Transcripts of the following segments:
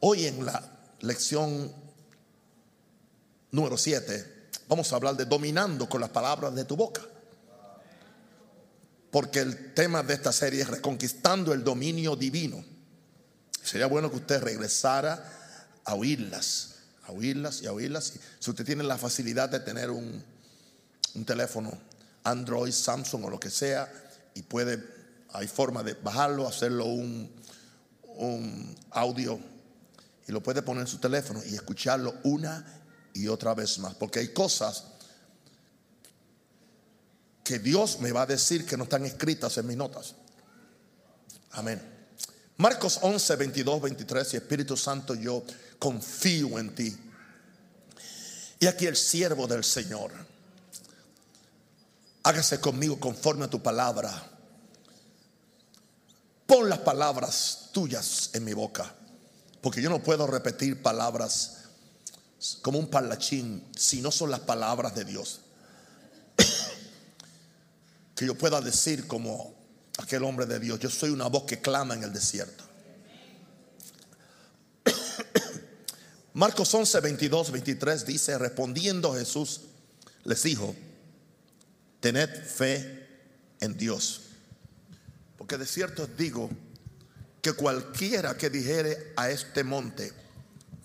Hoy en la lección número 7 vamos a hablar de dominando con las palabras de tu boca. Porque el tema de esta serie es reconquistando el dominio divino. Sería bueno que usted regresara a oírlas, a oírlas y a oírlas. Si usted tiene la facilidad de tener un, un teléfono Android, Samsung o lo que sea, y puede, hay forma de bajarlo, hacerlo un, un audio y lo puede poner en su teléfono y escucharlo una y otra vez más. Porque hay cosas que Dios me va a decir que no están escritas en mis notas. Amén. Marcos 11, 22, 23 y Espíritu Santo, yo confío en ti. Y aquí el siervo del Señor. Hágase conmigo conforme a tu palabra. Pon las palabras tuyas en mi boca. Porque yo no puedo repetir palabras como un parlachín si no son las palabras de Dios. que yo pueda decir como aquel hombre de Dios, yo soy una voz que clama en el desierto. Marcos 11, 22, 23 dice, respondiendo Jesús, les dijo, tened fe en Dios. Porque de cierto os digo que cualquiera que dijere a este monte,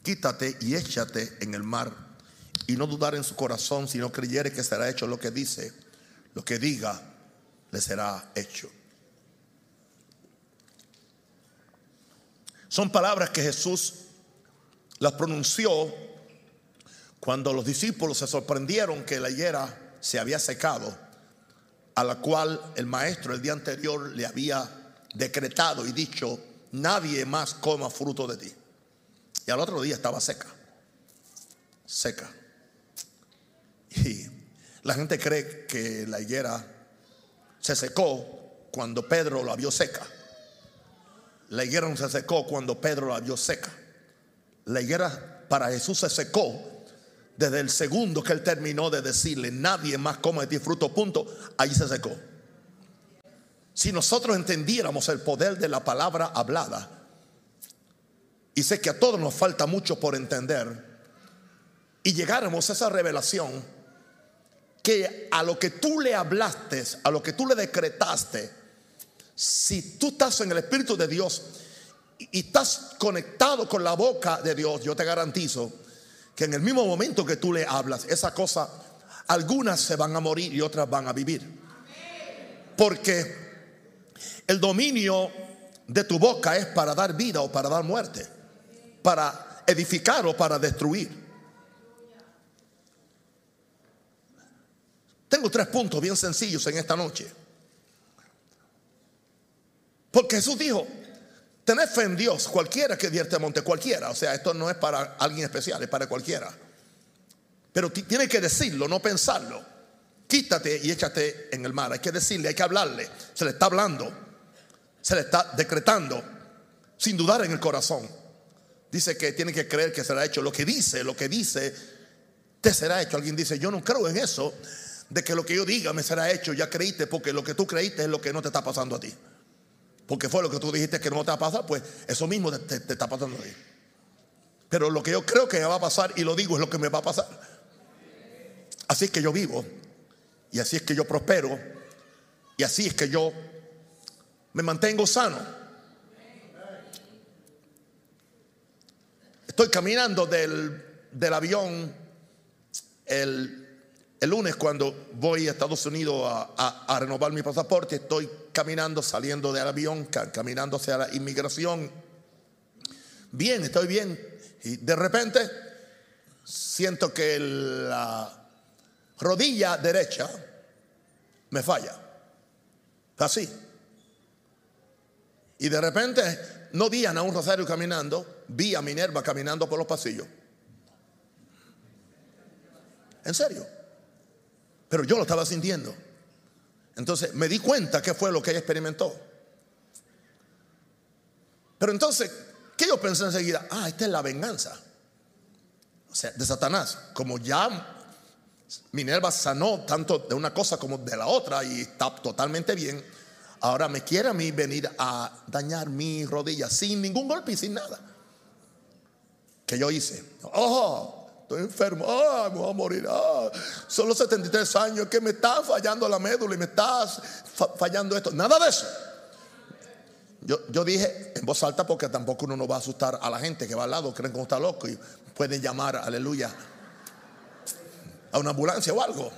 quítate y échate en el mar, y no dudar en su corazón, sino creyere que será hecho lo que dice, lo que diga, le será hecho. Son palabras que Jesús las pronunció cuando los discípulos se sorprendieron que la higuera se había secado, a la cual el maestro el día anterior le había decretado y dicho, nadie más coma fruto de ti. Y al otro día estaba seca, seca. Y la gente cree que la higuera se secó cuando Pedro la vio seca. La higuera no se secó cuando Pedro la vio seca. La higuera para Jesús se secó desde el segundo que él terminó de decirle, nadie más come de ti fruto, punto, ahí se secó. Si nosotros entendiéramos el poder de la palabra hablada, y sé que a todos nos falta mucho por entender, y llegáramos a esa revelación, que a lo que tú le hablaste, a lo que tú le decretaste, si tú estás en el Espíritu de Dios y estás conectado con la boca de Dios, yo te garantizo que en el mismo momento que tú le hablas, esa cosa, algunas se van a morir y otras van a vivir. Porque el dominio de tu boca es para dar vida o para dar muerte, para edificar o para destruir. Tengo tres puntos bien sencillos en esta noche. Porque Jesús dijo, tened fe en Dios, cualquiera que dierte monte, cualquiera. O sea, esto no es para alguien especial, es para cualquiera. Pero tiene que decirlo, no pensarlo. Quítate y échate en el mar. Hay que decirle, hay que hablarle. Se le está hablando, se le está decretando, sin dudar en el corazón. Dice que tiene que creer que será hecho. Lo que dice, lo que dice, te será hecho. Alguien dice, yo no creo en eso de que lo que yo diga me será hecho, ya creíste, porque lo que tú creíste es lo que no te está pasando a ti. Porque fue lo que tú dijiste que no te va a pasar, pues eso mismo te, está pasando a ti. Pero lo que yo creo que me va a pasar y lo digo es lo que me va a pasar. Así es que yo vivo y así es que yo prospero y así es que yo me mantengo sano. Estoy caminando del, del avión el el lunes cuando voy a Estados Unidos a, renovar mi pasaporte, estoy caminando, saliendo del avión, caminando hacia la inmigración. Bien, estoy bien. Y de repente siento que la rodilla derecha me falla. Así. Y de repente no vi a un Rosario caminando, vi a Minerva caminando por los pasillos. En serio. Pero yo lo estaba sintiendo. Entonces me di cuenta que fue lo que ella experimentó. Pero entonces, ¿qué yo pensé enseguida? Ah, esta es la venganza. O sea, de Satanás. Como ya Minerva sanó tanto de una cosa como de la otra y está totalmente bien. Ahora me quiere a mí venir a dañar mi rodilla sin ningún golpe y sin nada. que yo hice. Oh, estoy enfermo, oh, me voy a morir. Oh, solo 73 años que me está fallando la médula y me está fallando esto. Nada de eso. Yo, yo, dije en voz alta porque tampoco uno no va a asustar a la gente que va al lado, creen que uno está loco y pueden llamar, aleluya, a una ambulancia o algo.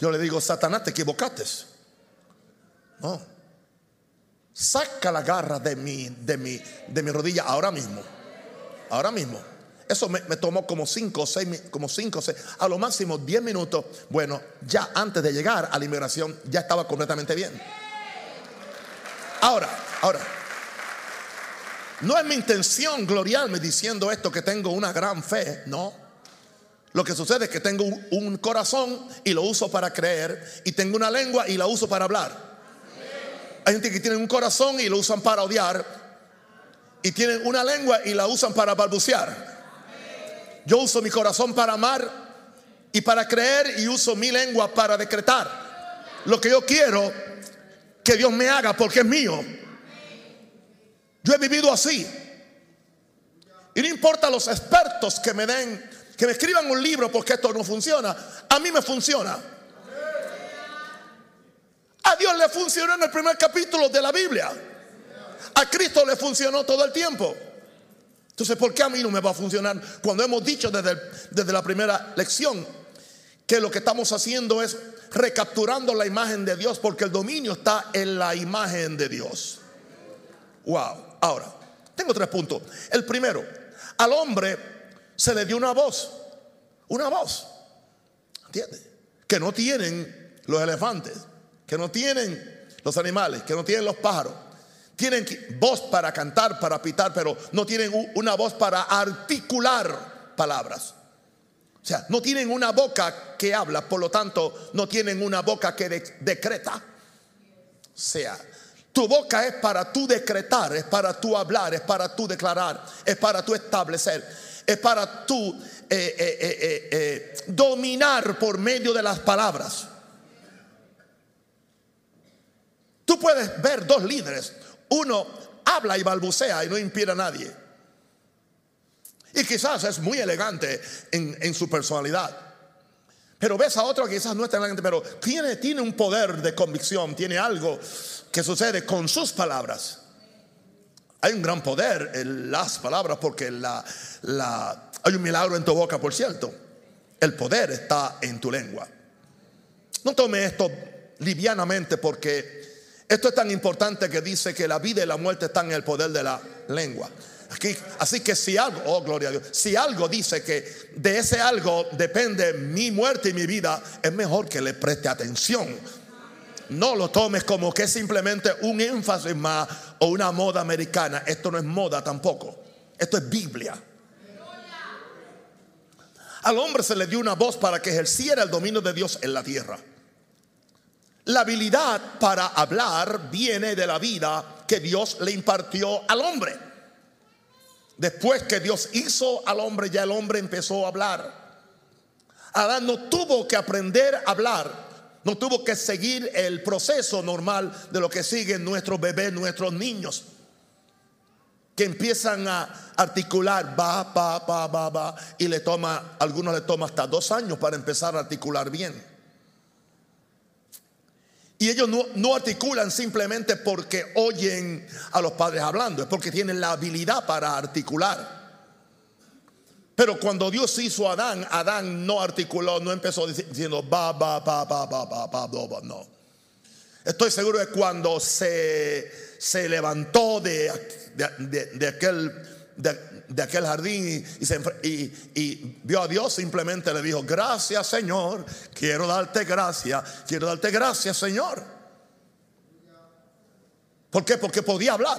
Yo le digo, Satanás, te equivocaste. No. Saca la garra de mi, de mi, de mi rodilla ahora mismo. Ahora mismo. Eso me, tomó como cinco o seis, como cinco, seis, a lo máximo 10 minutos. Bueno, ya antes de llegar a la inmigración, ya estaba completamente bien. Ahora, ahora, no es mi intención gloriarme diciendo esto que tengo una gran fe, no. Lo que sucede es que tengo un corazón y lo uso para creer y tengo una lengua y la uso para hablar. Hay gente que tiene un corazón y lo usan para odiar y tienen una lengua y la usan para balbucear. Yo uso mi corazón para amar y para creer y uso mi lengua para decretar lo que yo quiero que Dios me haga porque es mío. Yo he vivido así. Y no importa los expertos que me den, que me escriban un libro porque esto no funciona, a mí me funciona. A Dios le funcionó en el primer capítulo de la Biblia. A Cristo le funcionó todo el tiempo. Entonces, ¿por qué a mí no me va a funcionar? Cuando hemos dicho desde, desde la primera lección que lo que estamos haciendo es recapturando la imagen de Dios porque el dominio está en la imagen de Dios. Wow. Ahora, tengo tres puntos. El primero, al hombre se le dio una voz. Una voz. Que no tienen los elefantes, que no tienen los animales, que no tienen los pájaros. Tienen voz para cantar, para pitar, pero no tienen una voz para articular palabras. O sea, no tienen una boca que habla, por lo tanto, no tienen una boca que decreta. O sea, tu boca es para tú decretar, es para tú hablar, es para tú declarar, es para tú establecer, es para tú eh, eh, eh, dominar por medio de las palabras. Tú puedes ver dos líderes, uno habla y balbucea y no impide a nadie. Y quizás es muy elegante en, su personalidad. Pero ves a otro que quizás no es tan elegante, pero tiene, tiene un poder de convicción, tiene algo que sucede con sus palabras. Hay un gran poder en las palabras porque hay un milagro en tu boca, por cierto. El poder está en tu lengua. No tome esto livianamente porque esto es tan importante que dice que la vida y la muerte están en el poder de la lengua. así que si algo, oh gloria a Dios, si algo dice que de ese algo depende mi muerte y mi vida, es mejor que le preste atención no lo tomes como que es simplemente un énfasis más o una moda americana. Esto no es moda tampoco. Esto es Biblia. Al hombre se le dio una voz para que ejerciera el dominio de Dios en la tierra. La habilidad para hablar viene de la vida que Dios le impartió al hombre. Después que Dios hizo al hombre, ya el hombre empezó a hablar. Adán no tuvo que aprender a hablar no tuvo que seguir el proceso normal de lo que siguen nuestros bebés, nuestros niños. Que empiezan a articular, va, va, va, va, va. Y le toma, algunos le toma hasta dos años para empezar a articular bien. Y ellos no, no, articulan simplemente porque oyen a los padres hablando, es porque tienen la habilidad para articular. Pero cuando Dios hizo a Adán, Adán no articuló, no empezó diciendo ba, ba, ba, ba, ba, ba, ba, ba, no. Estoy seguro de cuando se, se levantó de, de, aquel, de, aquel jardín y, y, vio a Dios, simplemente le dijo, gracias Señor, quiero darte gracias, quiero darte gracias Señor. ¿Por qué? Porque podía hablar.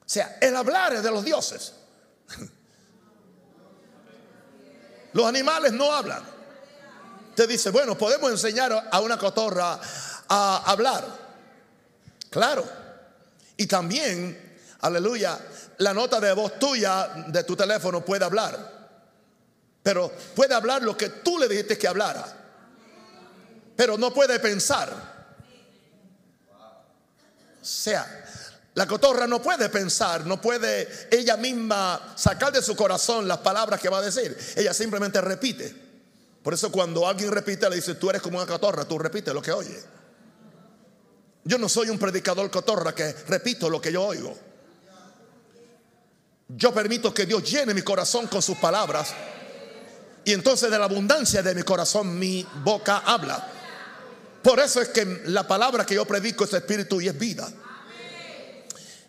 O sea, el hablar es de los dioses. Los animales no hablan. Te dice, bueno, podemos enseñar a una cotorra a hablar. Claro. Y también, aleluya, la nota de voz tuya de tu teléfono puede hablar. Pero puede hablar lo que tú le dijiste que hablara. Pero no puede pensar. O sea, La cotorra no puede pensar, no puede ella misma sacar de su corazón las palabras que va a decir. Ella simplemente repite. Por eso cuando alguien repite le dice, tú eres como una cotorra, tú repites lo que oye. Yo no soy un predicador cotorra que repito lo que yo oigo. Yo permito que Dios llene mi corazón con sus palabras. Y entonces de la abundancia de mi corazón mi boca habla. Por eso es que la palabra que yo predico es espíritu y es vida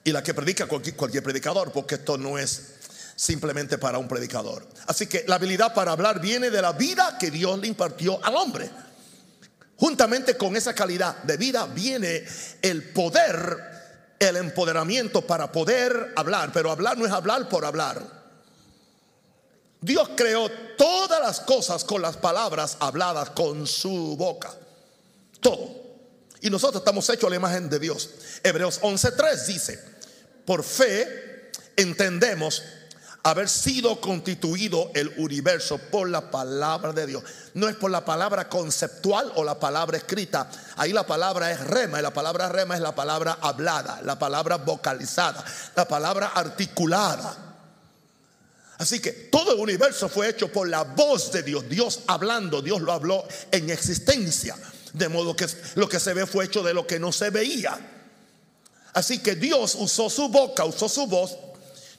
y la que predica cualquier, predicador, porque esto no es simplemente para un predicador. Así que la habilidad para hablar viene de la vida que Dios le impartió al hombre. Juntamente con esa calidad de vida viene el poder, el empoderamiento para poder hablar. Pero hablar no es hablar por hablar. Dios creó todas las cosas con las palabras habladas con su boca. Todo. Y nosotros estamos hechos a la imagen de Dios. Hebreos 11:3 dice, por fe entendemos haber sido constituido el universo por la palabra de Dios. No es por la palabra conceptual o la palabra escrita. Ahí la palabra es rema y la palabra rema es la palabra hablada, la palabra vocalizada, la palabra articulada. Así que todo el universo fue hecho por la voz de Dios, Dios hablando, Dios lo habló en existencia. De modo que lo que se ve fue hecho de lo que no se veía. Así que Dios usó su boca, usó su voz.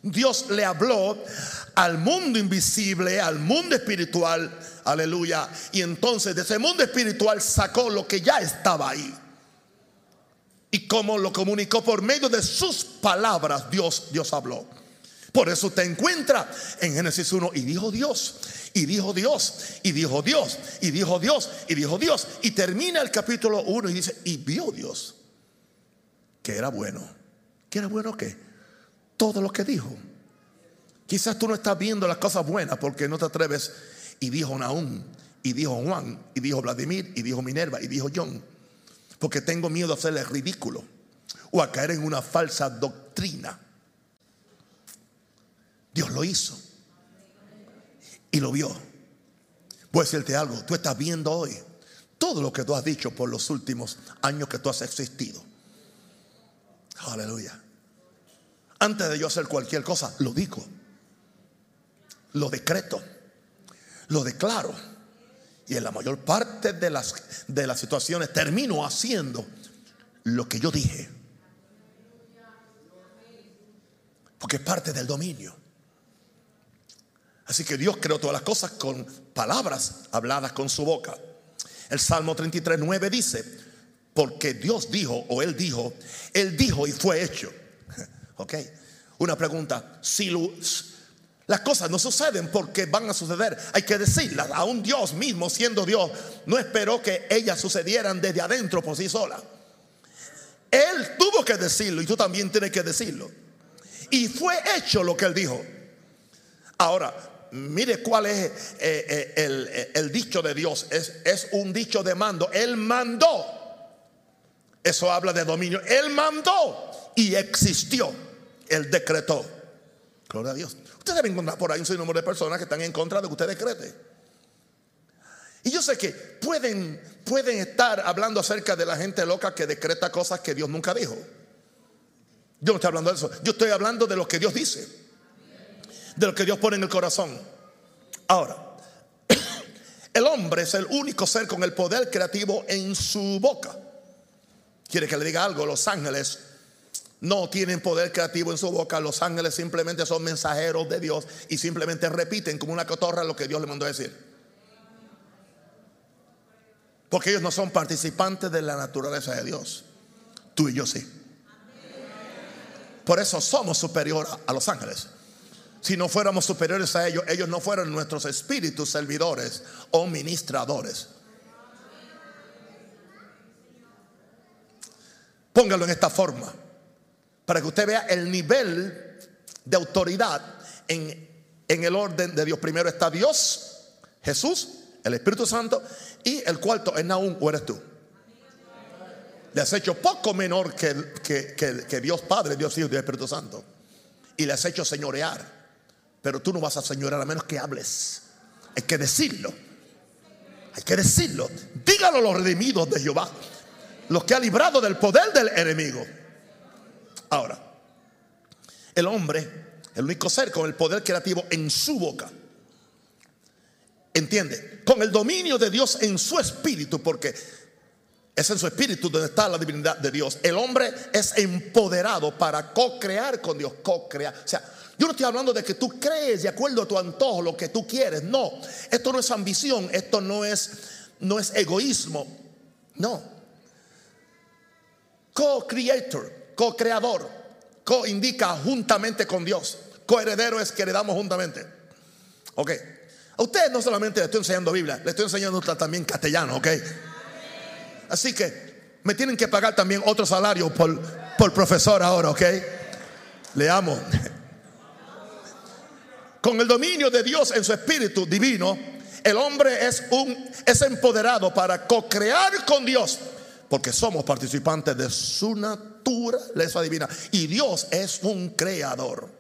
Dios le habló al mundo invisible, al mundo espiritual. Aleluya. Y entonces de ese mundo espiritual sacó lo que ya estaba ahí. Y como lo comunicó por medio de sus palabras, Dios, Dios habló. Por eso te encuentra en Génesis 1 y dijo Dios, y dijo Dios, y dijo Dios, y dijo Dios, y dijo Dios. Y termina el capítulo 1 y dice, y vio Dios que era bueno. ¿Que era bueno qué? Todo lo que dijo. Quizás tú no estás viendo las cosas buenas porque no te atreves. Y dijo Naúm, y dijo Juan, y dijo Vladimir, y dijo Minerva, y dijo John. Porque tengo miedo a hacerle ridículo o a caer en una falsa doctrina. Dios lo hizo y lo vio. Voy a decirte algo, tú estás viendo hoy todo lo que tú has dicho por los últimos años que tú has existido. Aleluya. Antes de yo hacer cualquier cosa, lo digo. Lo decreto. Lo declaro. Y en la mayor parte de las, de las situaciones termino haciendo lo que yo dije. Porque es parte del dominio. Así que Dios creó todas las cosas con palabras habladas con su boca. El Salmo 33, 9 dice, porque Dios dijo o Él dijo, Él dijo y fue hecho. Ok, una pregunta, si las cosas no suceden porque van a suceder, hay que decirlas. Aún Dios mismo, siendo Dios, no esperó que ellas sucedieran desde adentro por sí sola. Él tuvo que decirlo y tú también tienes que decirlo. Y fue hecho lo que Él dijo. Ahora, mire cuál es eh, eh, el, el, dicho de Dios. Es un dicho de mando. Él mandó. Eso habla de dominio. Él mandó y existió. Él decretó. Gloria a Dios. Ustedes deben encontrar por ahí un sinnúmero de personas que están en contra de que usted decrete. Y yo sé que pueden, pueden estar hablando acerca de la gente loca que decreta cosas que Dios nunca dijo. Yo no estoy hablando de eso. Yo estoy hablando de lo que Dios dice. De lo que Dios pone en el corazón. Ahora, el hombre es el único ser con el poder creativo en su boca. Quiere que le diga algo, los ángeles no tienen poder creativo en su boca, los ángeles simplemente son mensajeros de Dios y simplemente repiten como una cotorra lo que Dios le mandó a decir. Porque ellos no son participantes de la naturaleza de Dios. Tú y yo sí. Por eso somos superiores a los ángeles. Si no fuéramos superiores a ellos, ellos no fueran nuestros espíritus servidores o ministradores. Póngalo en esta forma, para que usted vea el nivel de autoridad en, en el orden de Dios. Primero está Dios, Jesús, el Espíritu Santo, y el cuarto es Naúm o eres tú. Le has hecho poco menor que, que, que, Dios Padre, Dios Hijo y Dios Espíritu Santo. Y le has hecho señorear. Pero tú no vas a señorear a menos que hables. Hay que decirlo. Hay que decirlo. Dígalo los redimidos de Jehová los que ha librado del poder del enemigo. Ahora, el hombre, el único ser con el poder creativo en su boca. ¿Entiende? Con el dominio de Dios en su espíritu, porque es en su espíritu donde está la divinidad de Dios. El hombre es empoderado para co-crear con Dios, co-crear. O sea, yo no estoy hablando de que tú crees de acuerdo a tu antojo lo que tú quieres. No, esto no es ambición, esto no es, no es egoísmo. No. Co-creator, co-creador, co-indica juntamente con Dios. Co-heredero es que heredamos juntamente. Ok. A ustedes no solamente le estoy enseñando Biblia, le estoy enseñando también castellano, ok. Así que me tienen que pagar también otro salario por, por profesor ahora, ok. Le amo. Con el dominio de Dios en su espíritu divino, el hombre es un es empoderado para co-crear con Dios, porque somos participantes de su naturaleza divina y Dios es un creador.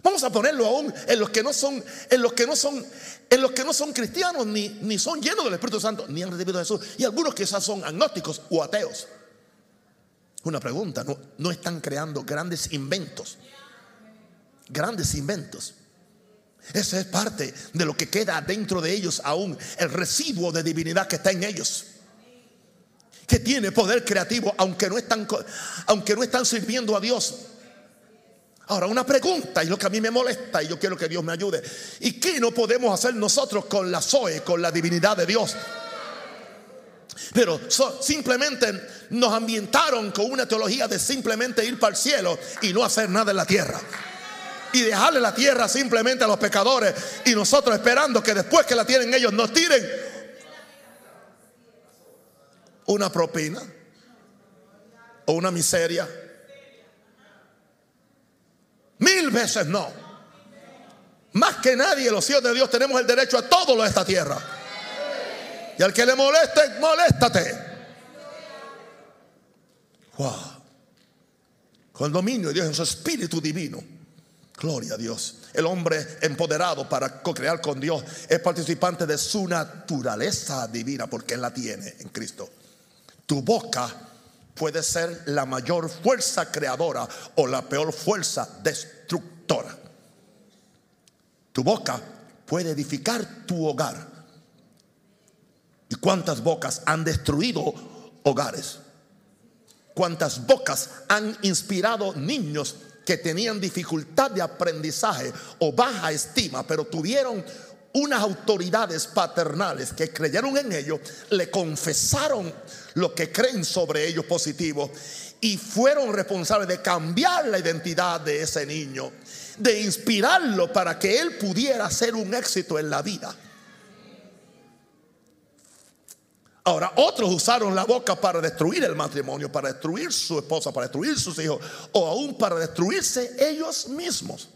Vamos a ponerlo aún en los que no son, en los que no son, en los que no son cristianos, ni, ni son llenos del Espíritu Santo, ni han recibido a Jesús. Y algunos quizás son agnósticos o ateos. Una pregunta, ¿no, no están creando grandes inventos? Grandes inventos. Esa es parte de lo que queda dentro de ellos aún, el residuo de divinidad que está en ellos. Que tiene poder creativo, aunque no están, aunque no están sirviendo a Dios Ahora, una pregunta, y lo que a mí me molesta, y yo quiero que Dios me ayude. ¿Y qué no podemos hacer nosotros con la Zoe, con la divinidad de Dios? Pero simplemente nos ambientaron con una teología de simplemente ir para el cielo y no hacer nada en la tierra. Y dejarle la tierra simplemente a los pecadores y nosotros esperando que después que la tienen ellos nos tiren una propina o una miseria Mil veces no. Más que nadie, los hijos de Dios tenemos el derecho a todo lo de esta tierra. Y al que le moleste, moléstate. Wow. Con el dominio de Dios en su espíritu divino. Gloria a Dios. El hombre empoderado para co-crear con Dios es participante de su naturaleza divina porque Él la tiene en Cristo. Tu boca puede ser la mayor fuerza creadora o la peor fuerza destructora. Tu boca puede edificar tu hogar. ¿Y cuántas bocas han destruido hogares? ¿Cuántas bocas han inspirado niños que tenían dificultad de aprendizaje o baja estima, pero tuvieron unas autoridades paternales que creyeron en ellos, le confesaron lo que creen sobre ellos positivo y fueron responsables de cambiar la identidad de ese niño, de inspirarlo para que él pudiera ser un éxito en la vida. Ahora, otros usaron la boca para destruir el matrimonio, para destruir su esposa, para destruir sus hijos, o aún para destruirse ellos mismos.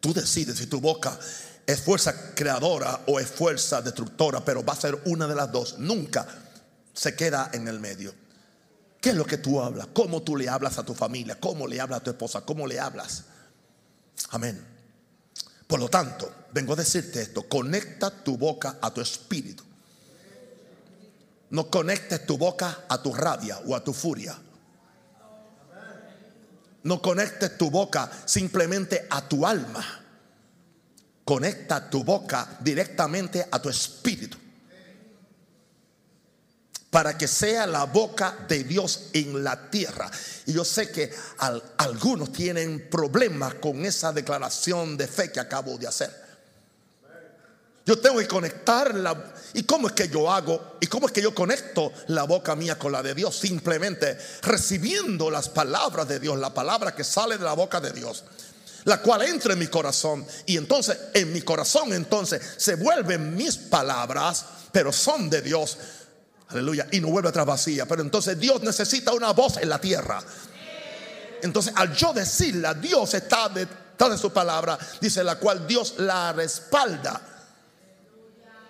Tú decides si tu boca es fuerza creadora o es fuerza destructora, pero va a ser una de las dos. Nunca se queda en el medio. ¿Qué es lo que tú hablas? ¿Cómo tú le hablas a tu familia? ¿Cómo le hablas a tu esposa? ¿Cómo le hablas? Amén. Por lo tanto, vengo a decirte esto, conecta tu boca a tu espíritu. No conectes tu boca a tu rabia o a tu furia. No conectes tu boca simplemente a tu alma. Conecta tu boca directamente a tu espíritu. Para que sea la boca de Dios en la tierra. Y yo sé que algunos tienen problemas con esa declaración de fe que acabo de hacer. Yo tengo que conectar la... ¿Y cómo es que yo hago? ¿Y cómo es que yo conecto la boca mía con la de Dios? Simplemente recibiendo las palabras de Dios, la palabra que sale de la boca de Dios, la cual entra en mi corazón. Y entonces en mi corazón entonces se vuelven mis palabras, pero son de Dios. Aleluya. Y no vuelve atrás vacía. Pero entonces Dios necesita una voz en la tierra. Entonces al yo decirla, Dios está detrás de su palabra, dice la cual Dios la respalda.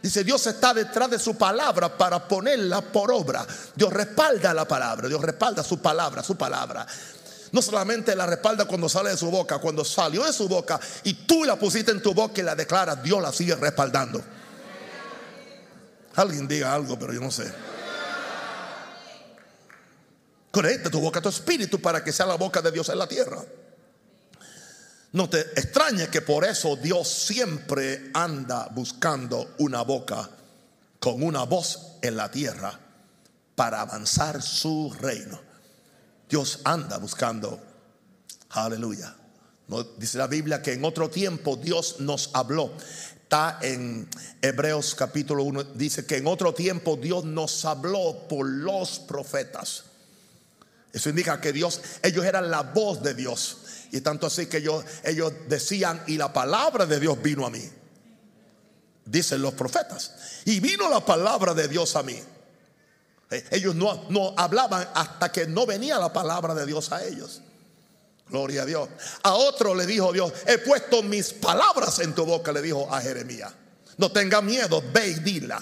Dice, Dios está detrás de su palabra para ponerla por obra. Dios respalda la palabra, Dios respalda su palabra, su palabra. No solamente la respalda cuando sale de su boca, cuando salió de su boca y tú la pusiste en tu boca y la declaras, Dios la sigue respaldando. Alguien diga algo, pero yo no sé. Conecta tu boca a tu espíritu para que sea la boca de Dios en la tierra. No te extrañe que por eso Dios siempre anda buscando una boca con una voz en la tierra para avanzar su reino. Dios anda buscando, aleluya. Dice la Biblia que en otro tiempo Dios nos habló. Está en Hebreos capítulo 1, dice que en otro tiempo Dios nos habló por los profetas. Eso indica que Dios, ellos eran la voz de Dios. Y tanto así que ellos, decían, y la palabra de Dios vino a mí. Dicen los profetas. Y vino la palabra de Dios a mí. Eh, ellos no, no hablaban hasta que no venía la palabra de Dios a ellos. Gloria a Dios. A otro le dijo Dios, he puesto mis palabras en tu boca, le dijo a Jeremías. No tenga miedo, ve y dila.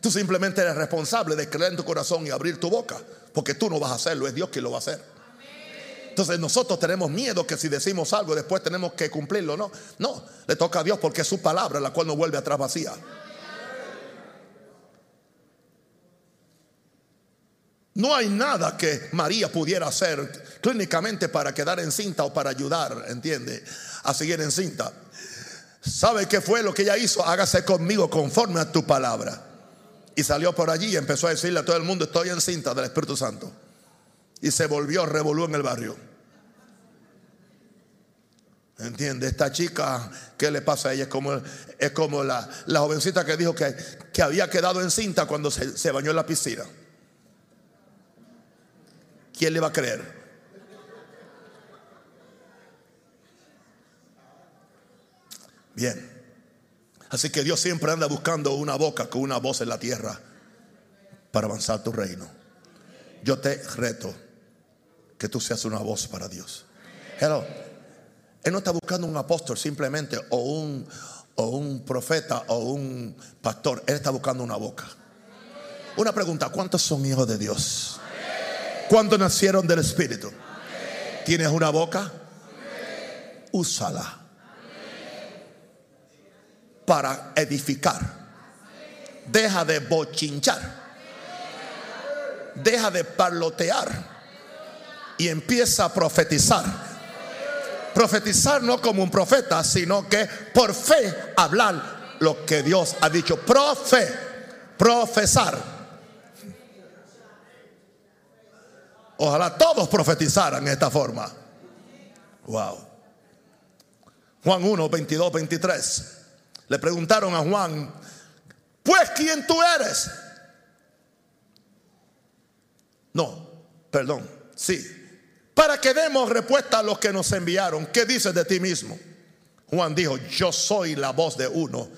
Tú simplemente eres responsable de creer en tu corazón y abrir tu boca, porque tú no vas a hacerlo, es Dios quien lo va a hacer. Entonces nosotros tenemos miedo que si decimos algo después tenemos que cumplirlo. No, no, le toca a Dios porque es su palabra la cual no vuelve atrás vacía. No hay nada que María pudiera hacer clínicamente para quedar encinta o para ayudar, ¿entiende? A seguir encinta. ¿Sabe qué fue lo que ella hizo? Hágase conmigo conforme a tu palabra. Y salió por allí y empezó a decirle a todo el mundo, estoy encinta del Espíritu Santo y se volvió revolú en el barrio. ¿Entiende? Esta chica, ¿qué le pasa a ella? Es como, es como la, la jovencita que dijo que, que había quedado encinta cuando se, se bañó en la piscina. ¿Quién le va a creer? Bien. Así que Dios siempre anda buscando una boca con una voz en la tierra para avanzar tu reino. Yo te reto que tú seas una voz para Dios. Hello. Él no está buscando un apóstol simplemente o un, o un profeta o un pastor. Él está buscando una boca. Una pregunta, ¿cuántos son hijos de Dios? ¿Cuántos nacieron del Espíritu? ¿Tienes una boca? Úsala para edificar. Deja de bochinchar. Deja de parlotear y empieza a profetizar. Profetizar no como un profeta, sino que por fe hablar lo que Dios ha dicho. Profe, profesar. Ojalá todos profetizaran de esta forma. Wow. Juan 1, 22, 23. Le preguntaron a Juan, pues ¿quién tú eres? No, perdón, sí, para que demos respuesta a los que nos enviaron. ¿Qué dices de ti mismo? Juan dijo, yo soy la voz de uno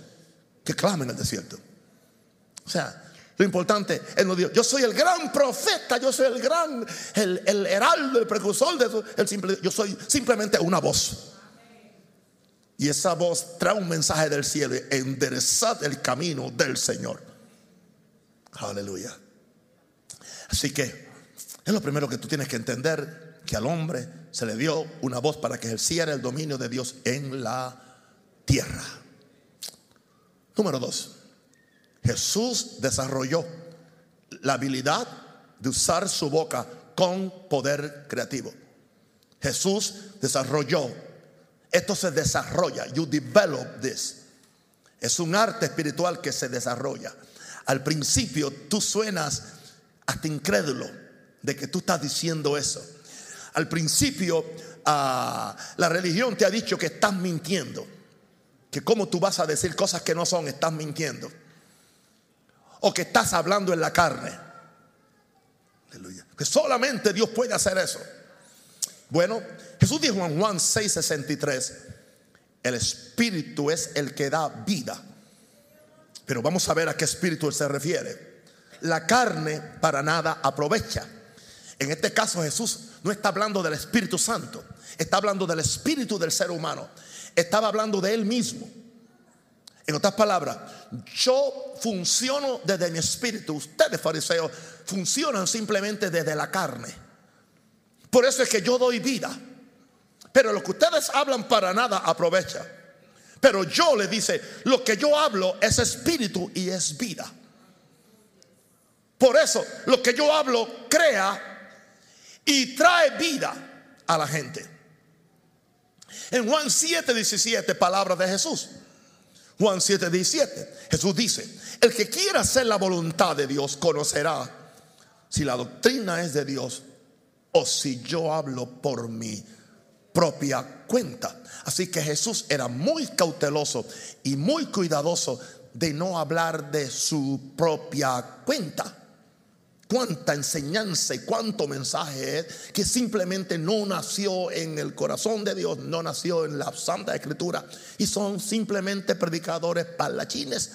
que clama en el desierto. O sea, lo importante, él nos dijo, yo soy el gran profeta, yo soy el gran, el, el heraldo, el precursor de eso. El simple, yo soy simplemente una voz. Y esa voz trae un mensaje del cielo, enderezad el camino del Señor. Aleluya. Así que es lo primero que tú tienes que entender al hombre se le dio una voz para que ejerciera el dominio de Dios en la tierra. Número dos, Jesús desarrolló la habilidad de usar su boca con poder creativo. Jesús desarrolló, esto se desarrolla, you develop this. Es un arte espiritual que se desarrolla. Al principio tú suenas hasta incrédulo de que tú estás diciendo eso. Al principio ah, la religión te ha dicho que estás mintiendo. Que cómo tú vas a decir cosas que no son, estás mintiendo. O que estás hablando en la carne. Aleluya. Que solamente Dios puede hacer eso. Bueno, Jesús dijo en Juan 6:63, el espíritu es el que da vida. Pero vamos a ver a qué espíritu se refiere. La carne para nada aprovecha. En este caso Jesús no está hablando del Espíritu Santo, está hablando del espíritu del ser humano, estaba hablando de él mismo. En otras palabras, yo funciono desde mi espíritu, ustedes fariseos funcionan simplemente desde la carne. Por eso es que yo doy vida. Pero lo que ustedes hablan para nada aprovecha. Pero yo le dice, lo que yo hablo es espíritu y es vida. Por eso lo que yo hablo crea y trae vida a la gente. En Juan 7, 17, palabras de Jesús. Juan 7, 17. Jesús dice, el que quiera hacer la voluntad de Dios conocerá si la doctrina es de Dios o si yo hablo por mi propia cuenta. Así que Jesús era muy cauteloso y muy cuidadoso de no hablar de su propia cuenta. Cuánta enseñanza y cuánto mensaje es que simplemente no nació en el corazón de Dios, no nació en la Santa Escritura y son simplemente predicadores palachines.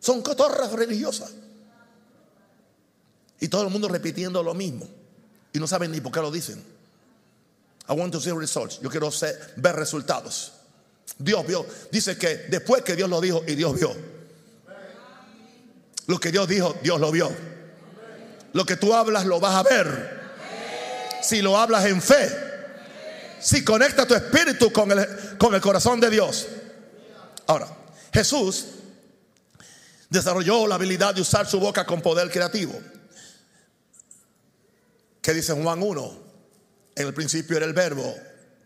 Son cotorras religiosas. Y todo el mundo repitiendo lo mismo. Y no saben ni por qué lo dicen. I want to see results. Yo quiero ver resultados. Dios vio. Dice que después que Dios lo dijo y Dios vio. Lo que Dios dijo, Dios lo vio. Lo que tú hablas lo vas a ver. Si lo hablas en fe. Si conecta tu espíritu con el, con el corazón de Dios. Ahora, Jesús desarrolló la habilidad de usar su boca con poder creativo. ¿Qué dice Juan 1? En el principio era el verbo,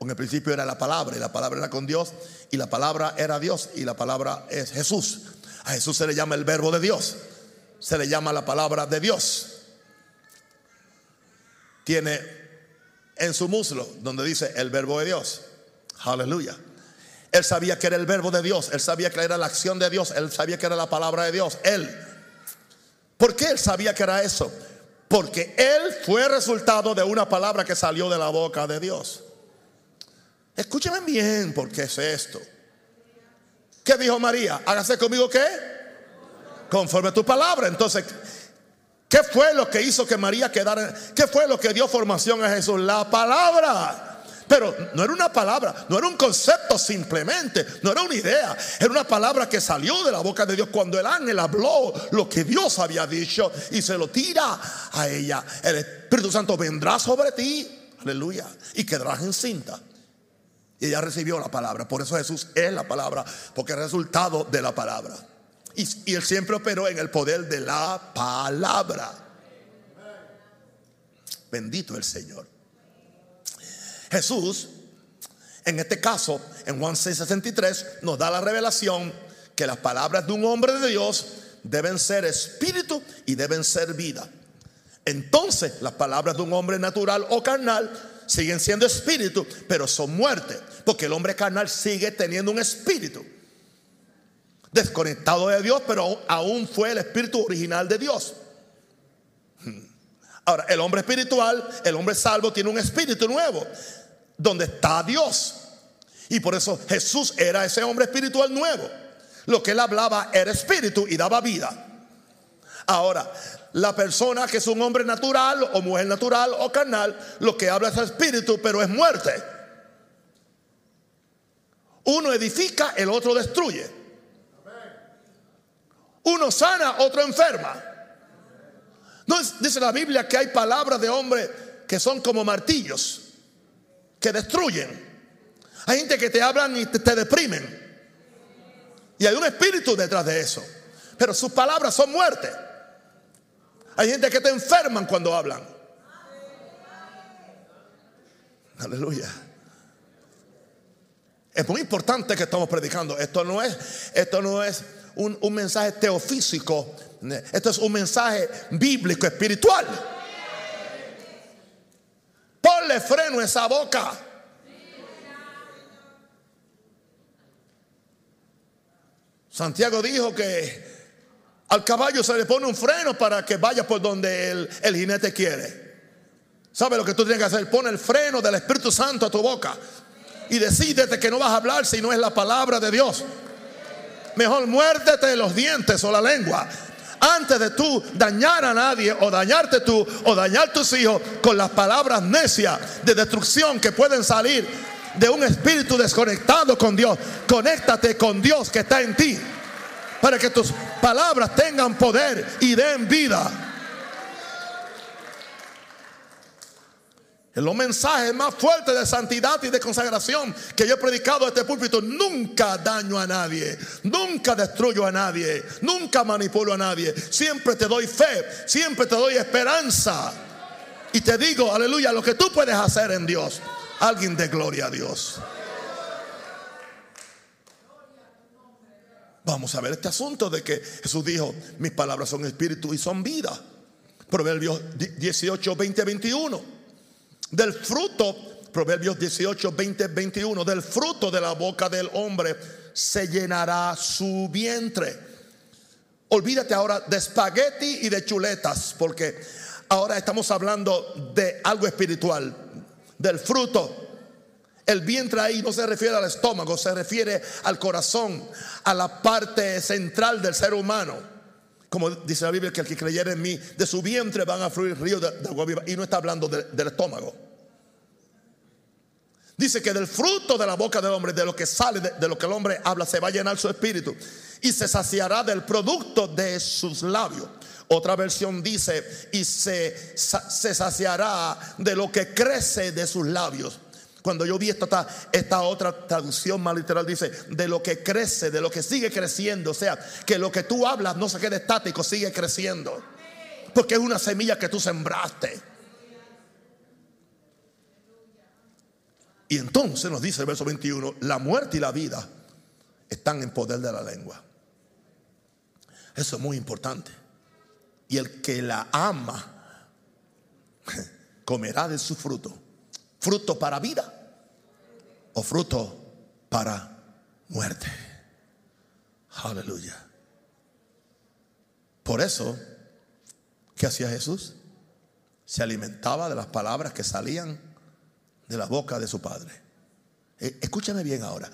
en el principio era la palabra, y la palabra era con Dios, y la palabra era Dios, y la palabra es Jesús. A Jesús se le llama el verbo de Dios, se le llama la palabra de Dios. Tiene en su muslo donde dice el verbo de Dios. Aleluya. Él sabía que era el verbo de Dios, él sabía que era la acción de Dios, él sabía que era la palabra de Dios. Él. ¿Por qué él sabía que era eso? Porque él fue resultado de una palabra que salió de la boca de Dios. Escúcheme bien, porque es esto. ¿Qué dijo María? Hágase conmigo qué? Conforme a tu palabra. Entonces, ¿qué fue lo que hizo que María quedara? ¿Qué fue lo que dio formación a Jesús? La palabra. Pero no era una palabra, no era un concepto simplemente, no era una idea, era una palabra que salió de la boca de Dios cuando el ángel habló lo que Dios había dicho y se lo tira a ella. El Espíritu Santo vendrá sobre ti, aleluya, y quedarás encinta. Y ella recibió la palabra, por eso Jesús es la palabra, porque es resultado de la palabra. Y, él siempre operó en el poder de la palabra. Bendito el Señor. Jesús, en este caso, en Juan 6:63, nos da la revelación que las palabras de un hombre de Dios deben ser espíritu y deben ser vida. Entonces, las palabras de un hombre natural o carnal siguen siendo espíritu, pero son muerte, porque el hombre carnal sigue teniendo un espíritu desconectado de Dios, pero aún fue el espíritu original de Dios. Hmm. Ahora, el hombre espiritual, el hombre salvo, tiene un espíritu nuevo donde está Dios. Y por eso Jesús era ese hombre espiritual nuevo. Lo que él hablaba era espíritu y daba vida. Ahora, la persona que es un hombre natural o mujer natural o carnal, lo que habla es espíritu, pero es muerte. Uno edifica, el otro destruye. Uno sana, otro enferma. No dice la Biblia que hay palabras de hombre que son como martillos que destruyen. Hay gente que te hablan y te, deprimen. Y hay un espíritu detrás de eso. Pero sus palabras son muerte. Hay gente que te enferman cuando hablan. Aleluya. Es muy importante que estamos predicando. Esto no es, esto no es un, un mensaje teofísico. Esto es un mensaje bíblico, espiritual. Ponle freno a esa boca. Santiago dijo que al caballo se le pone un freno para que vaya por donde el, el jinete quiere. ¿Sabe lo que tú tienes que hacer? Pone el freno del Espíritu Santo a tu boca y decídete que no vas a hablar si no es la palabra de Dios. Mejor muérdete los dientes o la lengua antes de tú dañar a nadie o dañarte tú o dañar tus hijos con las palabras necias de destrucción que pueden salir de un espíritu desconectado con Dios. Conéctate con Dios que está en ti para que tus palabras tengan poder y den vida. En los mensajes más fuertes de santidad y de consagración que yo he predicado a este púlpito, nunca daño a nadie, nunca destruyo a nadie, nunca manipulo a nadie. Siempre te doy fe, siempre te doy esperanza. Y te digo, aleluya, lo que tú puedes hacer en Dios. Alguien de gloria a Dios. Vamos a ver este asunto de que Jesús dijo, mis palabras son espíritu y son vida. Proverbios 18, 20, 21 del fruto, Proverbios 18, 20, 21, del fruto de la boca del hombre se llenará su vientre. Olvídate ahora de espagueti y de chuletas, porque ahora estamos hablando de algo espiritual, del fruto. El vientre ahí no se refiere al estómago, se refiere al corazón, a la parte central del ser humano. Como dice la Biblia, que el que creyera en mí, de su vientre van a fluir ríos de, agua viva. Y no está hablando del estómago. Dice que del fruto de la boca del hombre, de lo que sale, de, lo que el hombre habla, se va a llenar su espíritu. Y se saciará del producto de sus labios. Otra versión dice, y se, se saciará de lo que crece de sus labios. Cuando yo vi esta, otra traducción más literal, dice, de lo que crece, de lo que sigue creciendo. O sea, que lo que tú hablas no se quede estático, sigue creciendo. Porque es una semilla que tú sembraste. Y entonces nos dice el verso 21, la muerte y la vida están en poder de la lengua. Eso es muy importante. Y el que la ama comerá de su fruto fruto para vida o fruto para muerte. Aleluya. Por eso, ¿qué hacía Jesús? Se alimentaba de las palabras que salían de la boca de su Padre. Eh, escúchame bien ahora.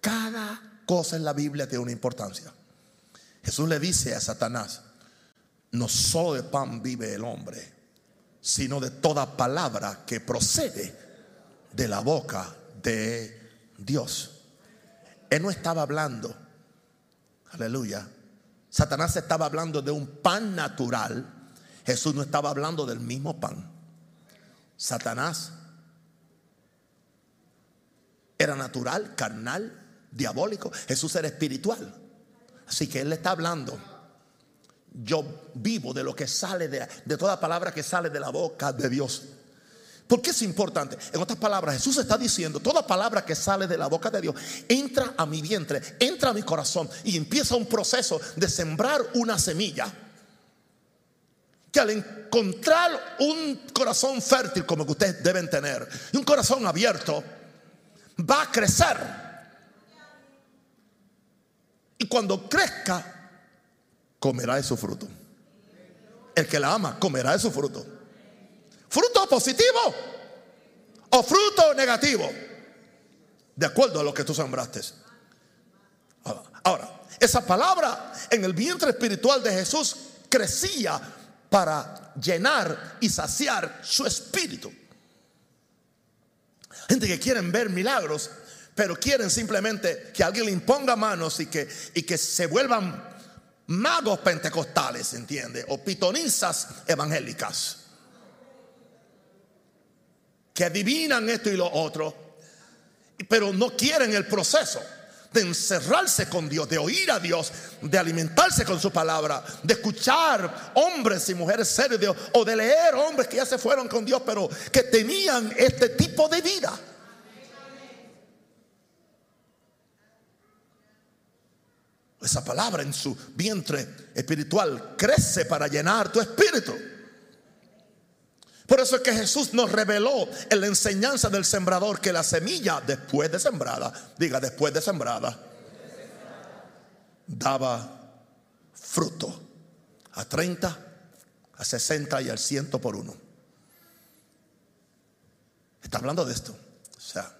Cada cosa en la Biblia tiene una importancia. Jesús le dice a Satanás, no solo de pan vive el hombre, sino de toda palabra que procede de la boca de Dios. Él no estaba hablando, aleluya. Satanás estaba hablando de un pan natural. Jesús no estaba hablando del mismo pan. Satanás era natural, carnal, diabólico. Jesús era espiritual. Así que Él le está hablando. Yo vivo de lo que sale de, de toda palabra que sale de la boca de Dios. ¿Por qué es importante? En otras palabras, Jesús está diciendo, toda palabra que sale de la boca de Dios entra a mi vientre, entra a mi corazón y empieza un proceso de sembrar una semilla. Que al encontrar un corazón fértil como que ustedes deben tener, y un corazón abierto, va a crecer. Y cuando crezca, comerá de su fruto. El que la ama, comerá de su fruto. ¿Fruto positivo o fruto negativo? De acuerdo a lo que tú sembraste. Ahora, esa palabra en el vientre espiritual de Jesús crecía para llenar y saciar su espíritu. Gente que quieren ver milagros, pero quieren simplemente que alguien le imponga manos y que, y que se vuelvan magos pentecostales, ¿entiende? O pitonizas evangélicas que adivinan esto y lo otro, pero no quieren el proceso de encerrarse con Dios, de oír a Dios, de alimentarse con su palabra, de escuchar hombres y mujeres serios de Dios, o de leer hombres que ya se fueron con Dios, pero que tenían este tipo de vida. Esa palabra en su vientre espiritual crece para llenar tu espíritu. Por eso es que Jesús nos reveló en la enseñanza del sembrador que la semilla después de sembrada, diga después de sembrada, daba fruto a 30, a 60 y al 100 por uno. Está hablando de esto. O sea,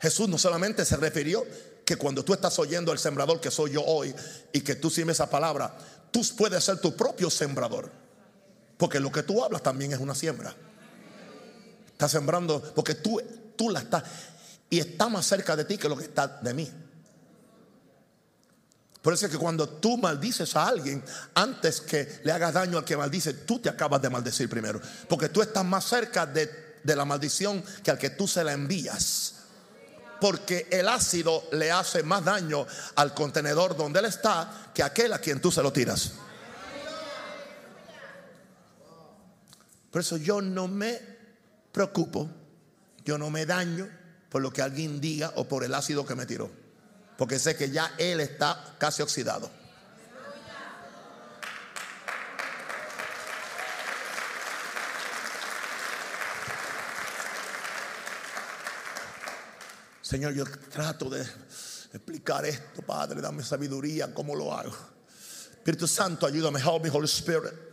Jesús no solamente se refirió que cuando tú estás oyendo al sembrador que soy yo hoy y que tú siembres esa palabra, tú puedes ser tu propio sembrador. Porque lo que tú hablas también es una siembra. Estás sembrando, porque tú, tú la estás, y está más cerca de ti que lo que está de mí. Por eso es que cuando tú maldices a alguien, antes que le hagas daño al que maldice, tú te acabas de maldecir primero. Porque tú estás más cerca de, de la maldición que al que tú se la envías. Porque el ácido le hace más daño al contenedor donde él está que aquel a quien tú se lo tiras. Por eso yo no me preocupo, yo no me daño por lo que alguien diga o por el ácido que me tiró. Porque sé que ya él está casi oxidado. Señor, yo trato de explicar esto, Padre, dame sabiduría, ¿cómo lo hago? Espíritu Santo, ayúdame, help me, Holy Spirit.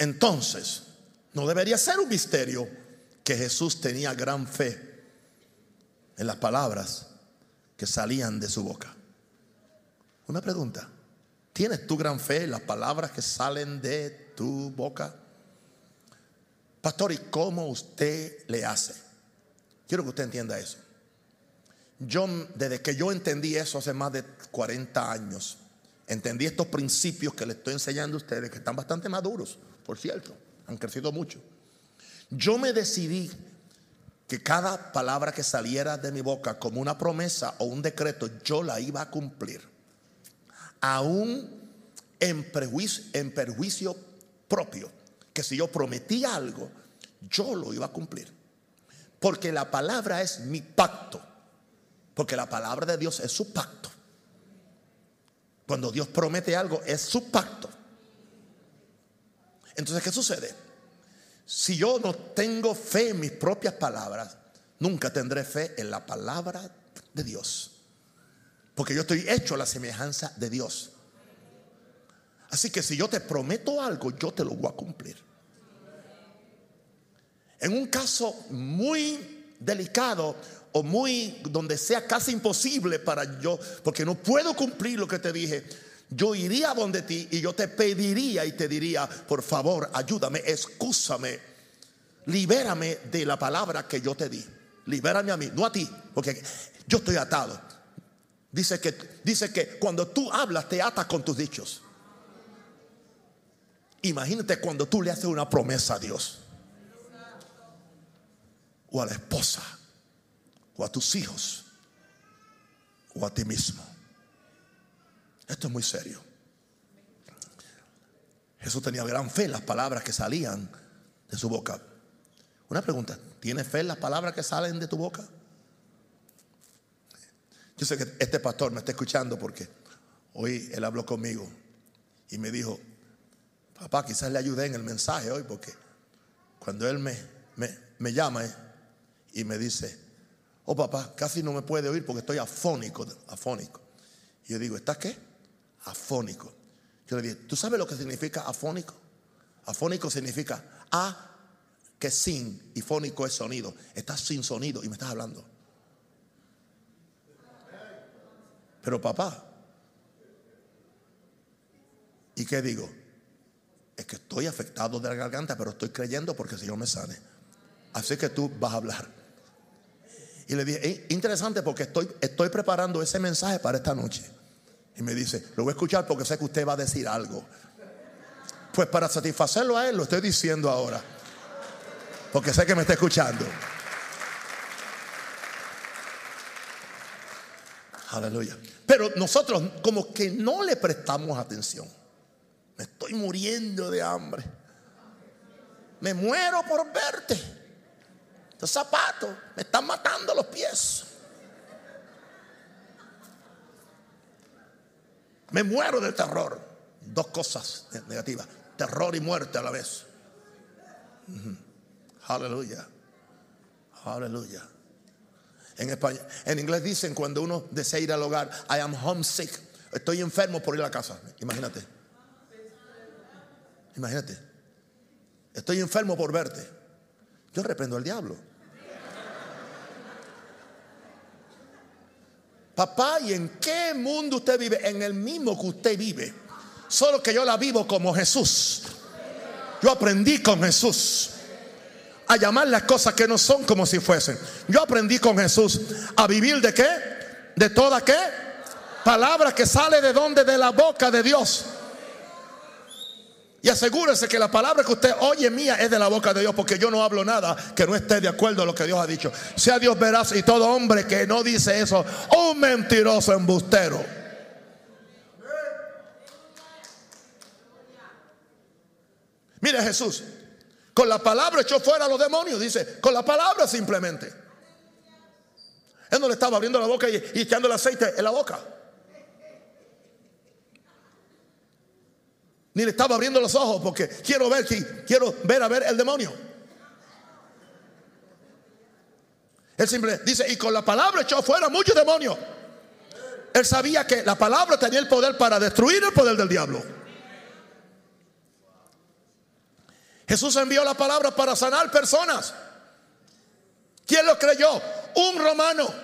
Entonces, no debería ser un misterio que Jesús tenía gran fe en las palabras que salían de su boca. Una pregunta, ¿tienes tu gran fe en las palabras que salen de tu boca? Pastor, ¿y cómo usted le hace? Quiero que usted entienda eso. Yo, desde que yo entendí eso hace más de 40 años, entendí estos principios que le estoy enseñando a ustedes, que están bastante maduros, por cierto, han crecido mucho. Yo me decidí que cada palabra que saliera de mi boca como una promesa o un decreto, yo la iba a cumplir. Aún en perjuicio, en perjuicio propio, que si yo prometía algo, yo lo iba a cumplir. Porque la palabra es mi pacto. Porque la palabra de Dios es su pacto. Cuando Dios promete algo, es su pacto. Entonces, ¿qué sucede? Si yo no tengo fe en mis propias palabras, nunca tendré fe en la palabra de Dios. Porque yo estoy hecho a la semejanza de Dios. Así que si yo te prometo algo, yo te lo voy a cumplir. En un caso muy delicado o muy donde sea casi imposible para yo, porque no puedo cumplir lo que te dije, yo iría donde ti y yo te pediría y te diría, por favor, ayúdame, excúsame, libérame de la palabra que yo te di. Libérame a mí, no a ti, porque yo estoy atado. Dice que, dice que cuando tú hablas te atas con tus dichos. Imagínate cuando tú le haces una promesa a Dios o a la esposa, o a tus hijos, o a ti mismo. Esto es muy serio. Jesús tenía gran fe en las palabras que salían de su boca. Una pregunta, ¿tienes fe en las palabras que salen de tu boca? Yo sé que este pastor me está escuchando porque hoy él habló conmigo y me dijo, papá, quizás le ayudé en el mensaje hoy porque cuando él me, me, me llama, y me dice, oh papá, casi no me puede oír porque estoy afónico, afónico. Y yo digo, ¿estás qué? Afónico. Yo le dije, ¿tú sabes lo que significa afónico? Afónico significa a que sin y fónico es sonido. Estás sin sonido y me estás hablando. Pero papá, ¿y qué digo? Es que estoy afectado de la garganta, pero estoy creyendo porque el Señor me sane. Así que tú vas a hablar. Y le dije, interesante porque estoy, estoy preparando ese mensaje para esta noche. Y me dice, lo voy a escuchar porque sé que usted va a decir algo. Pues para satisfacerlo a él, lo estoy diciendo ahora. Porque sé que me está escuchando. Aleluya. Pero nosotros como que no le prestamos atención. Me estoy muriendo de hambre. Me muero por verte. Estos zapatos me están matando los pies. Me muero de terror. Dos cosas negativas. Terror y muerte a la vez. Aleluya. Aleluya. En, español, en inglés dicen cuando uno desea ir al hogar, I am homesick. Estoy enfermo por ir a la casa. Imagínate. Imagínate. Estoy enfermo por verte. Yo reprendo al diablo. Papá, ¿y en qué mundo usted vive? En el mismo que usted vive. Solo que yo la vivo como Jesús. Yo aprendí con Jesús a llamar las cosas que no son como si fuesen. Yo aprendí con Jesús a vivir de qué? De toda qué? Palabra que sale de donde? De la boca de Dios. Y asegúrese que la palabra que usted oye mía es de la boca de Dios, porque yo no hablo nada que no esté de acuerdo a lo que Dios ha dicho. Sea Dios veraz y todo hombre que no dice eso, un mentiroso embustero. Mire Jesús, con la palabra echó fuera a los demonios, dice, con la palabra simplemente. Él no le estaba abriendo la boca y, y echando el aceite en la boca. Ni le estaba abriendo los ojos porque quiero ver si quiero ver a ver el demonio. Él simple dice, y con la palabra echó fuera muchos demonios. Él sabía que la palabra tenía el poder para destruir el poder del diablo. Jesús envió la palabra para sanar personas. ¿Quién lo creyó? Un romano.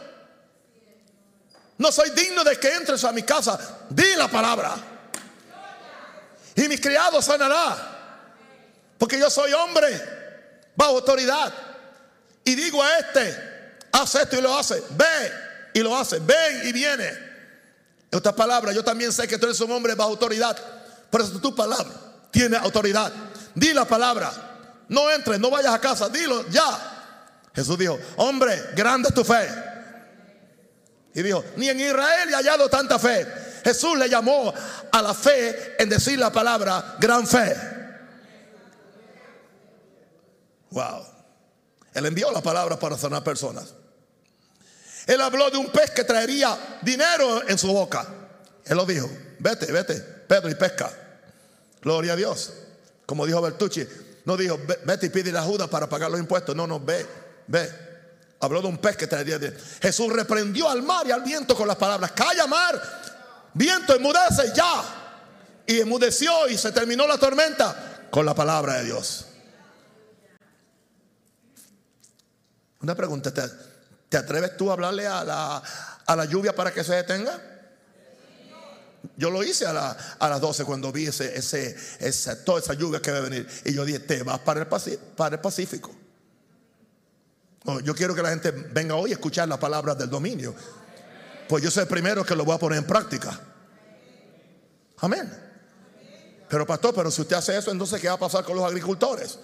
No soy digno de que entres a mi casa. Di la palabra y mis criados sanará. Porque yo soy hombre bajo autoridad. Y digo a este, haz esto y lo hace. Ve y lo hace. Ven y viene. En otras palabras, yo también sé que tú eres un hombre bajo autoridad. Por eso tu palabra tiene autoridad. Di la palabra. No entres, no vayas a casa. Dilo ya. Jesús dijo, hombre, grande es tu fe. Y dijo, ni en Israel he hallado tanta fe. Jesús le llamó a la fe en decir la palabra gran fe. Wow. Él envió la palabra para sanar personas. Él habló de un pez que traería dinero en su boca. Él lo dijo. Vete, vete, Pedro, y pesca. Gloria a Dios. Como dijo Bertucci, no dijo, vete y pide la ayuda para pagar los impuestos. No, no, ve, ve. Habló de un pez que traería dinero. Jesús reprendió al mar y al viento con las palabras, calla mar, Viento, enmudece ya. Y enmudeció y se terminó la tormenta con la palabra de Dios. Una pregunta, ¿te, atreves tú a hablarle a la, a la, lluvia para que se detenga? Yo lo hice a, las 12 cuando vi ese, ese, toda esa lluvia que va a venir. Y yo dije, te vas para el, para el Pacífico. yo quiero que la gente venga hoy a escuchar las palabras del dominio. Pues yo soy el primero que lo voy a poner en práctica. Amén. Pero pastor, pero si usted hace eso, entonces ¿qué va a pasar con los agricultores?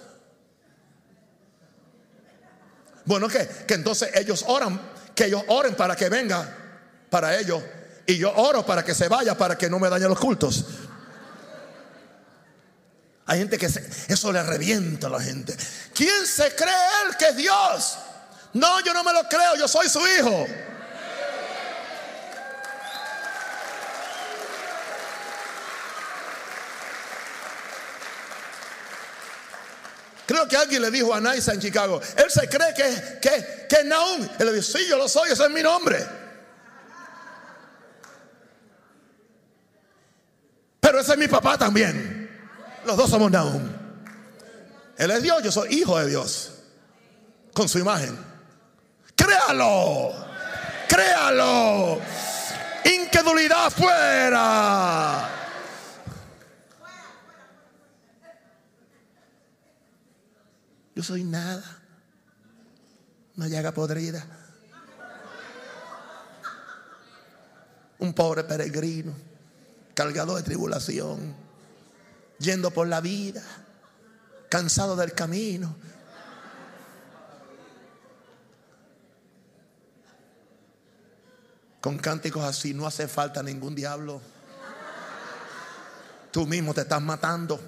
Bueno, que, que entonces ellos oran, que ellos oren para que venga para ellos. Y yo oro para que se vaya, para que no me dañen los cultos. Hay gente que eso le revienta a la gente. ¿Quién se cree él que es Dios? No, yo no me lo creo, yo soy su hijo. Creo que alguien le dijo a Naisa en Chicago, él se cree que, que, que es Naum. Él le dijo, sí, yo lo soy, ese es mi nombre. Pero ese es mi papá también. Los dos somos Naum. Él es Dios, yo soy hijo de Dios. Con su imagen. Créalo. Créalo. Incredulidad fuera. Yo soy nada. Una llaga podrida. Un pobre peregrino, cargado de tribulación, yendo por la vida, cansado del camino. Con cánticos así no hace falta ningún diablo. Tú mismo te estás matando,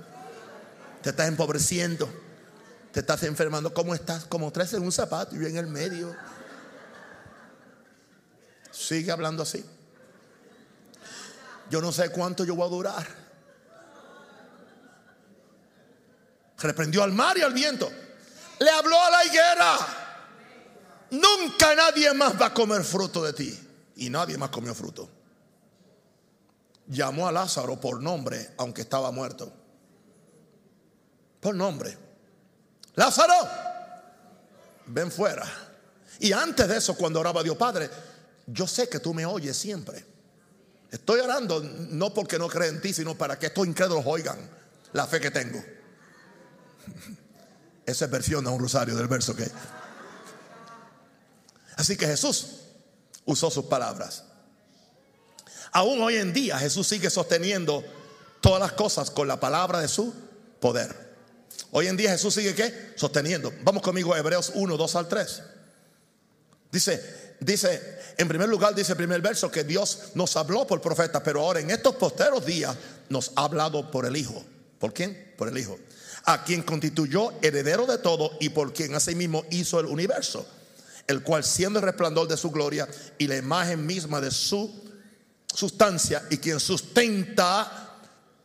te estás empobreciendo te estás enfermando. ¿Cómo estás? Como tres en un zapato y yo en el medio. Sigue hablando así. Yo no sé cuánto yo voy a durar. Reprendió al mar y al viento. Le habló a la higuera. Nunca nadie más va a comer fruto de ti. Y nadie más comió fruto. Llamó a Lázaro por nombre, aunque estaba muerto. Por nombre. Lázaro, ven fuera. Y antes de eso, cuando oraba Dios Padre, yo sé que tú me oyes siempre. Estoy orando no porque no creo en ti, sino para que estos incrédulos oigan la fe que tengo. Esa es versión a un rosario del verso que. Así que Jesús usó sus palabras. Aún hoy en día Jesús sigue sosteniendo todas las cosas con la palabra de su poder. Hoy en día Jesús sigue qué? Sosteniendo. Vamos conmigo a Hebreos 1, 2 al 3. Dice, dice, en primer lugar dice el primer verso que Dios nos habló por profeta, pero ahora en estos posteros días nos ha hablado por el Hijo. ¿Por quién? Por el Hijo. A quien constituyó heredero de todo y por quien asimismo hizo el universo, el cual siendo el resplandor de su gloria y la imagen misma de su sustancia y quien sustenta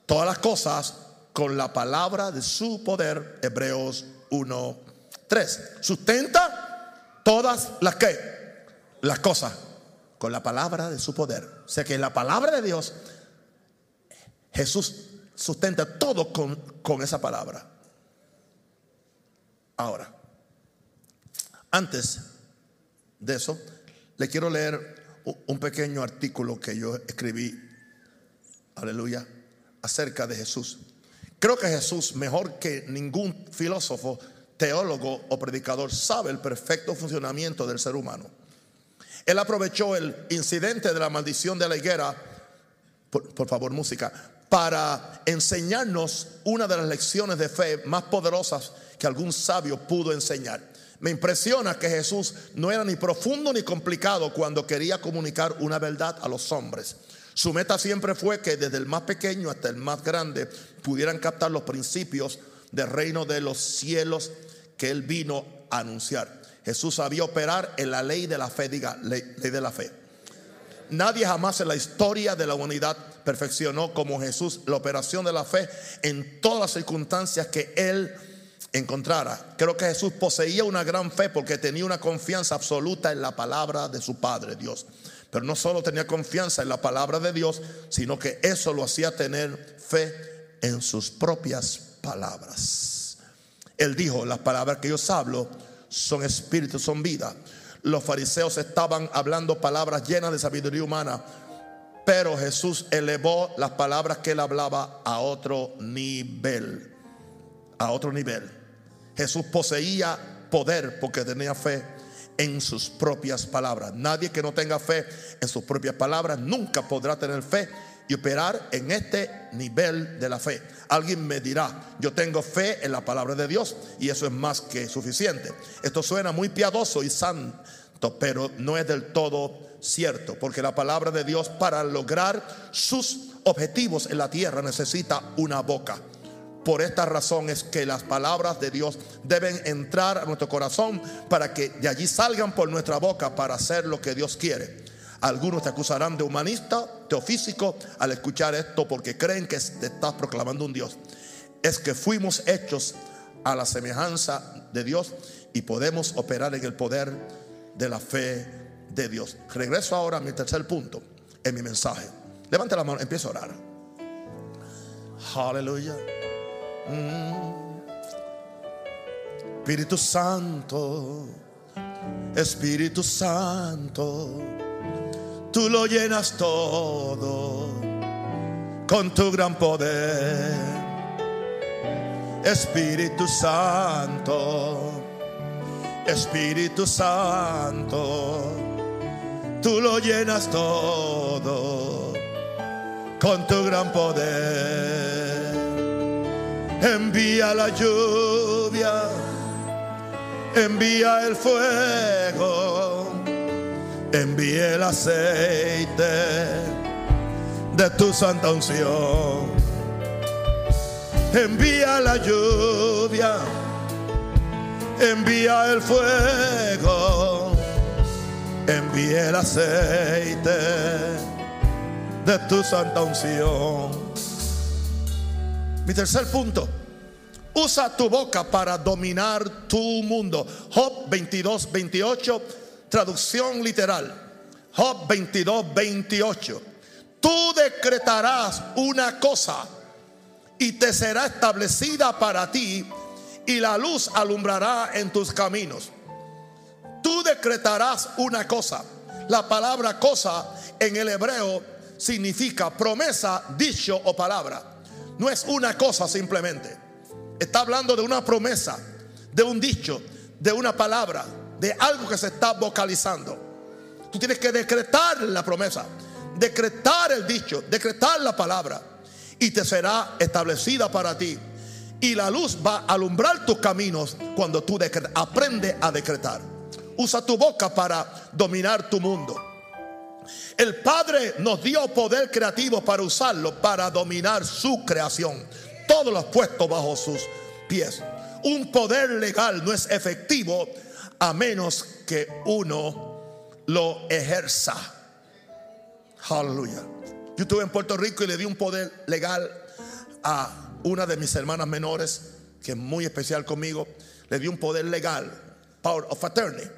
todas las cosas con la palabra de su poder, Hebreos 1, 3. Sustenta todas las que, las cosas con la palabra de su poder. O sea que la palabra de Dios, Jesús sustenta todo con, con esa palabra. Ahora, antes de eso, le quiero leer un pequeño artículo que yo escribí, aleluya, acerca de Jesús. Creo que Jesús, mejor que ningún filósofo, teólogo o predicador, sabe el perfecto funcionamiento del ser humano. Él aprovechó el incidente de la maldición de la higuera, por, favor música, para enseñarnos una de las lecciones de fe más poderosas que algún sabio pudo enseñar. Me impresiona que Jesús no era ni profundo ni complicado cuando quería comunicar una verdad a los hombres. Su meta siempre fue que desde el más pequeño hasta el más grande pudieran captar los principios del reino de los cielos que él vino a anunciar. Jesús sabía operar en la ley de la fe, diga, ley, de la fe. Nadie jamás en la historia de la humanidad perfeccionó como Jesús la operación de la fe en todas las circunstancias que él encontrara. Creo que Jesús poseía una gran fe porque tenía una confianza absoluta en la palabra de su Padre Dios. Pero no solo tenía confianza en la palabra de Dios, sino que eso lo hacía tener fe en sus propias palabras. Él dijo, las palabras que yo hablo son espíritu, son vida. Los fariseos estaban hablando palabras llenas de sabiduría humana, pero Jesús elevó las palabras que él hablaba a otro nivel. A otro nivel. Jesús poseía poder porque tenía fe en sus propias palabras. Nadie que no tenga fe en sus propias palabras nunca podrá tener fe y operar en este nivel de la fe. Alguien me dirá, yo tengo fe en la palabra de Dios y eso es más que suficiente. Esto suena muy piadoso y santo, pero no es del todo cierto, porque la palabra de Dios para lograr sus objetivos en la tierra necesita una boca. Por esta razón es que las palabras de Dios deben entrar a nuestro corazón para que de allí salgan por nuestra boca para hacer lo que Dios quiere. Algunos te acusarán de humanista, teofísico, al escuchar esto porque creen que te estás proclamando un Dios. Es que fuimos hechos a la semejanza de Dios y podemos operar en el poder de la fe de Dios. Regreso ahora a mi tercer punto en mi mensaje. Levante la mano, empiezo a orar. Aleluya. Espíritu Santo, Espíritu Santo, tú lo llenas todo con tu gran poder. Espíritu Santo, Espíritu Santo, tú lo llenas todo con tu gran poder envía la lluvia, envía el fuego, envía el aceite de tu santa unción. Envía la lluvia, envía el fuego, envía el aceite de tu santa unción. Mi tercer punto. Usa tu boca para dominar tu mundo. Job 22, 28, traducción literal. Job 22, 28. Tú decretarás una cosa y te será establecida para ti y la luz alumbrará en tus caminos. Tú decretarás una cosa. La palabra cosa en el hebreo significa promesa, dicho o palabra. No es una cosa simplemente. Está hablando de una promesa, de un dicho, de una palabra, de algo que se está vocalizando. Tú tienes que decretar la promesa, decretar el dicho, decretar la palabra y te será establecida para ti. Y la luz va a alumbrar tus caminos cuando tú decretas. Aprende a decretar. Usa tu boca para dominar tu mundo. El Padre nos dio poder creativo para usarlo, para dominar su creación. Todos los puestos bajo sus pies. Un poder legal no es efectivo a menos que uno lo ejerza. Aleluya. Yo estuve en Puerto Rico y le di un poder legal a una de mis hermanas menores, que es muy especial conmigo. Le di un poder legal, power of attorney,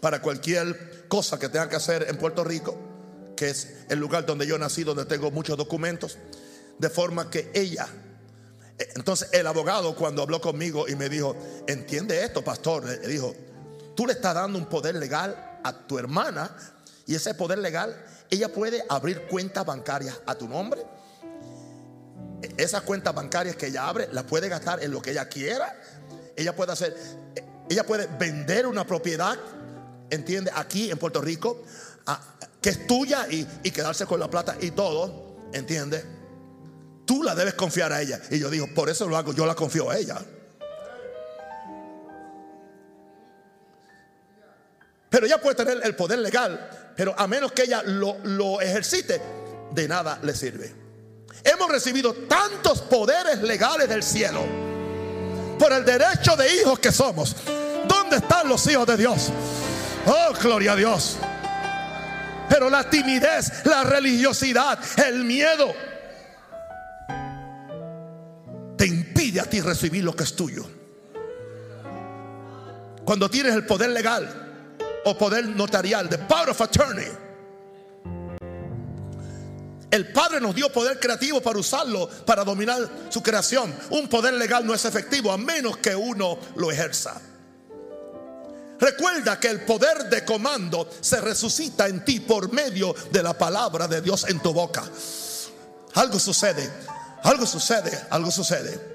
para cualquier cosa que tenga que hacer en Puerto Rico, que es el lugar donde yo nací, donde tengo muchos documentos, de forma que ella entonces el abogado cuando habló conmigo y me dijo, entiende esto, pastor, le dijo, tú le estás dando un poder legal a tu hermana y ese poder legal, ella puede abrir cuentas bancarias a tu nombre. Esas cuentas bancarias que ella abre, las puede gastar en lo que ella quiera. Ella puede hacer, ella puede vender una propiedad, entiende, aquí en Puerto Rico, que es tuya y, y quedarse con la plata y todo, entiende Tú la debes confiar a ella. Y yo digo, por eso lo hago, yo la confío a ella. Pero ella puede tener el poder legal, pero a menos que ella lo, lo ejercite, de nada le sirve. Hemos recibido tantos poderes legales del cielo por el derecho de hijos que somos. ¿Dónde están los hijos de Dios? Oh, gloria a Dios. Pero la timidez, la religiosidad, el miedo te impide a ti recibir lo que es tuyo. Cuando tienes el poder legal o poder notarial, the power of attorney, el Padre nos dio poder creativo para usarlo, para dominar su creación. Un poder legal no es efectivo a menos que uno lo ejerza. Recuerda que el poder de comando se resucita en ti por medio de la palabra de Dios en tu boca. Algo sucede algo sucede, algo sucede.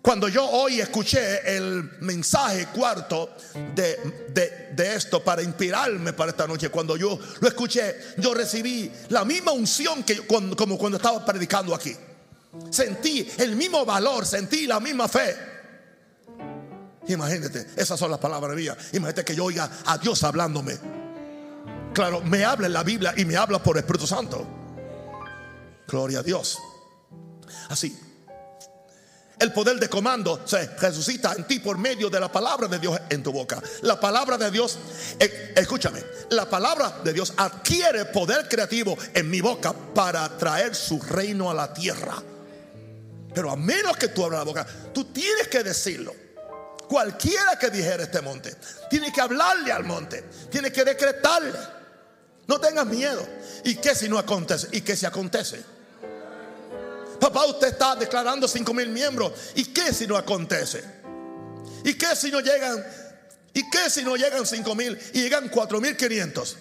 Cuando yo hoy escuché el mensaje cuarto de, esto para inspirarme para esta noche, cuando yo lo escuché, yo recibí la misma unción que como cuando estaba predicando aquí. Sentí el mismo valor, sentí la misma fe. Imagínate, esas son las palabras mías. Imagínate que yo oiga a Dios hablándome. Claro, me habla en la Biblia y me habla por Espíritu Santo. Gloria a Dios. Así. El poder de comando se resucita en ti por medio de la palabra de Dios en tu boca. La palabra de Dios, eh, escúchame, la palabra de Dios adquiere poder creativo en mi boca para traer su reino a la tierra. Pero a menos que tú abras la boca, tú tienes que decirlo. Cualquiera que dijera este monte, tiene que hablarle al monte, tiene que decretarle. No tengas miedo. ¿Y qué si no acontece? ¿Y qué si acontece? Papá, usted está declarando 5 mil miembros. ¿Y qué si no acontece? ¿Y qué si no llegan? ¿Y qué si no llegan 5 mil y llegan 4 mil 500?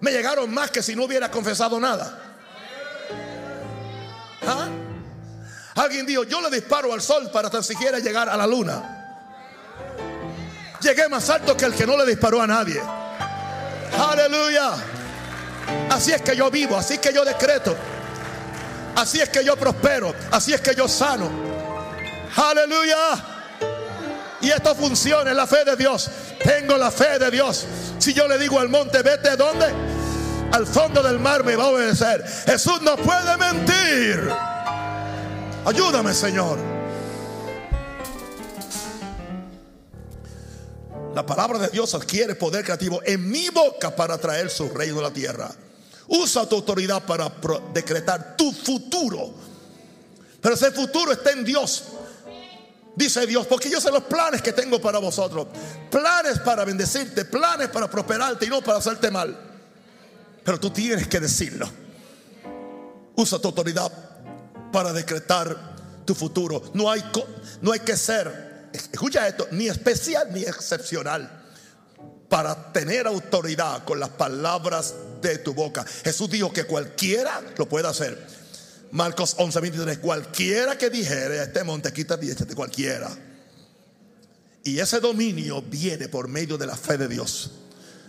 Me llegaron más que si no hubiera confesado nada. ¿Ah? Alguien dijo, yo le disparo al sol para tan siquiera llegar a la luna. Llegué más alto que el que no le disparó a nadie. Aleluya. Así es que yo vivo, así que yo decreto. Así es que yo prospero. Así es que yo sano. Aleluya. Y esto funciona en la fe de Dios. Tengo la fe de Dios. Si yo le digo al monte, vete dónde? Al fondo del mar me va a obedecer. Jesús no puede mentir. Ayúdame, Señor. La palabra de Dios adquiere poder creativo en mi boca para traer su reino a la tierra. Usa tu autoridad para decretar tu futuro. Pero ese futuro está en Dios. Dice Dios, porque yo sé los planes que tengo para vosotros. Planes para bendecirte, planes para prosperarte y no para hacerte mal. Pero tú tienes que decirlo. Usa tu autoridad para decretar tu futuro. No hay, no hay que ser, escucha esto, ni especial ni excepcional para tener autoridad con las palabras de tu boca. Jesús dijo que cualquiera lo puede hacer. Marcos 11, 23, cualquiera que dijere a este monte, quítate y cualquiera. Y ese dominio viene por medio de la fe de Dios.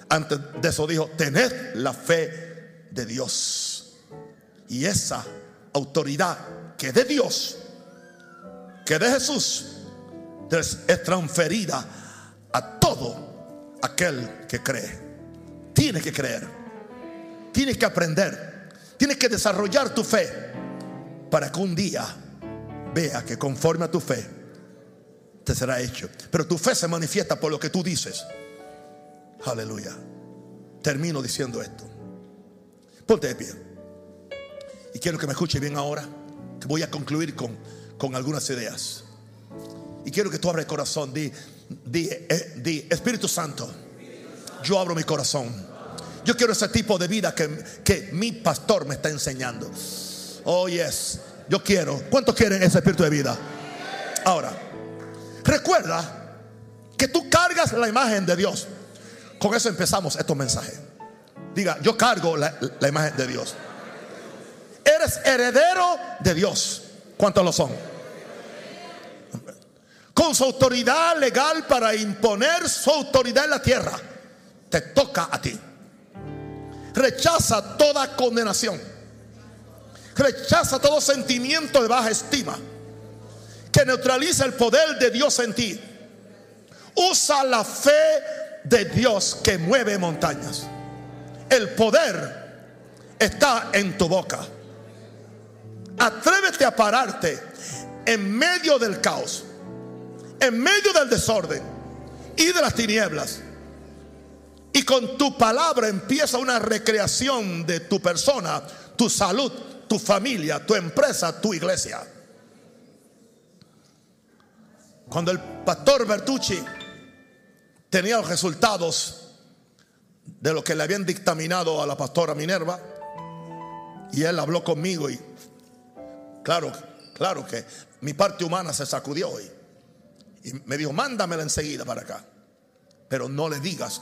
Antes de eso dijo, tened la fe de Dios. Y esa autoridad que de Dios, que de Jesús, es transferida a todo aquel que cree. Tiene que creer, tienes que aprender, tienes que desarrollar tu fe para que un día vea que conforme a tu fe te será hecho. Pero tu fe se manifiesta por lo que tú dices. Aleluya. Termino diciendo esto. Ponte de pie. Y quiero que me escuche bien ahora, voy a concluir con, con algunas ideas. Y quiero que tú abras el corazón. Di, di, eh, di, Espíritu Santo, yo abro mi corazón. Yo quiero ese tipo de vida que, que mi pastor me está enseñando. Oh, yes. Yo quiero. ¿Cuántos quieren ese espíritu de vida? Ahora, recuerda que tú cargas la imagen de Dios. Con eso empezamos estos mensajes. Diga, yo cargo la, la imagen de Dios. Eres heredero de Dios. ¿Cuántos lo son? Con su autoridad legal para imponer su autoridad en la tierra. Te toca a ti. Rechaza toda condenación. Rechaza todo sentimiento de baja estima que neutraliza el poder de Dios en ti. Usa la fe de Dios que mueve montañas. El poder está en tu boca. Atrévete a pararte en medio del caos, en medio del desorden y de las tinieblas. Y con tu palabra empieza una recreación de tu persona, tu salud, tu familia, tu empresa, tu iglesia. Cuando el pastor Bertucci tenía los resultados de lo que le habían dictaminado a la pastora Minerva. Y él habló conmigo y claro, claro que mi parte humana se sacudió y, y me dijo, mándamela enseguida para acá. Pero no le digas.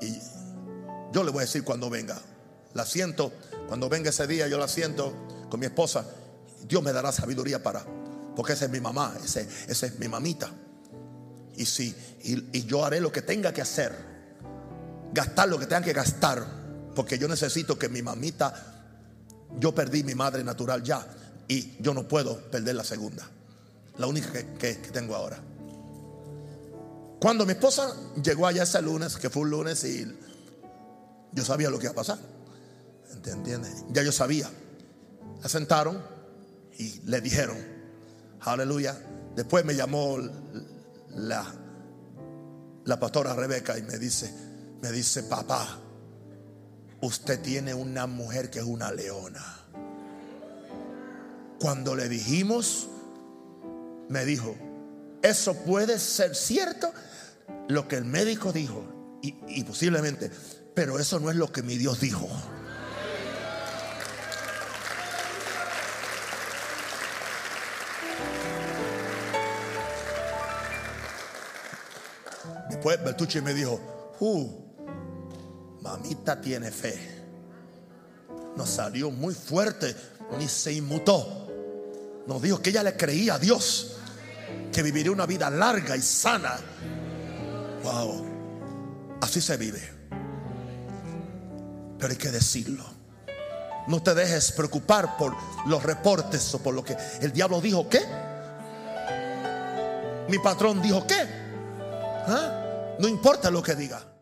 Y yo le voy a decir cuando venga. La siento, cuando venga ese día yo la siento con mi esposa. Dios me dará sabiduría para, porque esa es mi mamá, esa es mi mamita. Y si y, yo haré lo que tenga que hacer, gastar lo que tenga que gastar, porque yo necesito que mi mamita, yo perdí mi madre natural ya y yo no puedo perder la segunda, la única que, tengo ahora. Cuando mi esposa llegó allá ese lunes, que fue un lunes, y yo sabía lo que iba a pasar. ¿Entiendes? Ya yo sabía. La sentaron y le dijeron, aleluya. Después me llamó la, la pastora Rebeca y me dice, me dice, papá, usted tiene una mujer que es una leona. Cuando le dijimos, me dijo, eso puede ser cierto, lo que el médico dijo, y, posiblemente, pero eso no es lo que mi Dios dijo. Después Bertucci me dijo, uh, mamita tiene fe. Nos salió muy fuerte, ni se inmutó. Nos dijo que ella le creía a Dios, que viviría una vida larga y sana. Wow, así se vive. Pero hay que decirlo. No te dejes preocupar por los reportes o por lo que el diablo dijo. ¿Qué? Mi patrón dijo qué. ¿Ah? No importa lo que diga.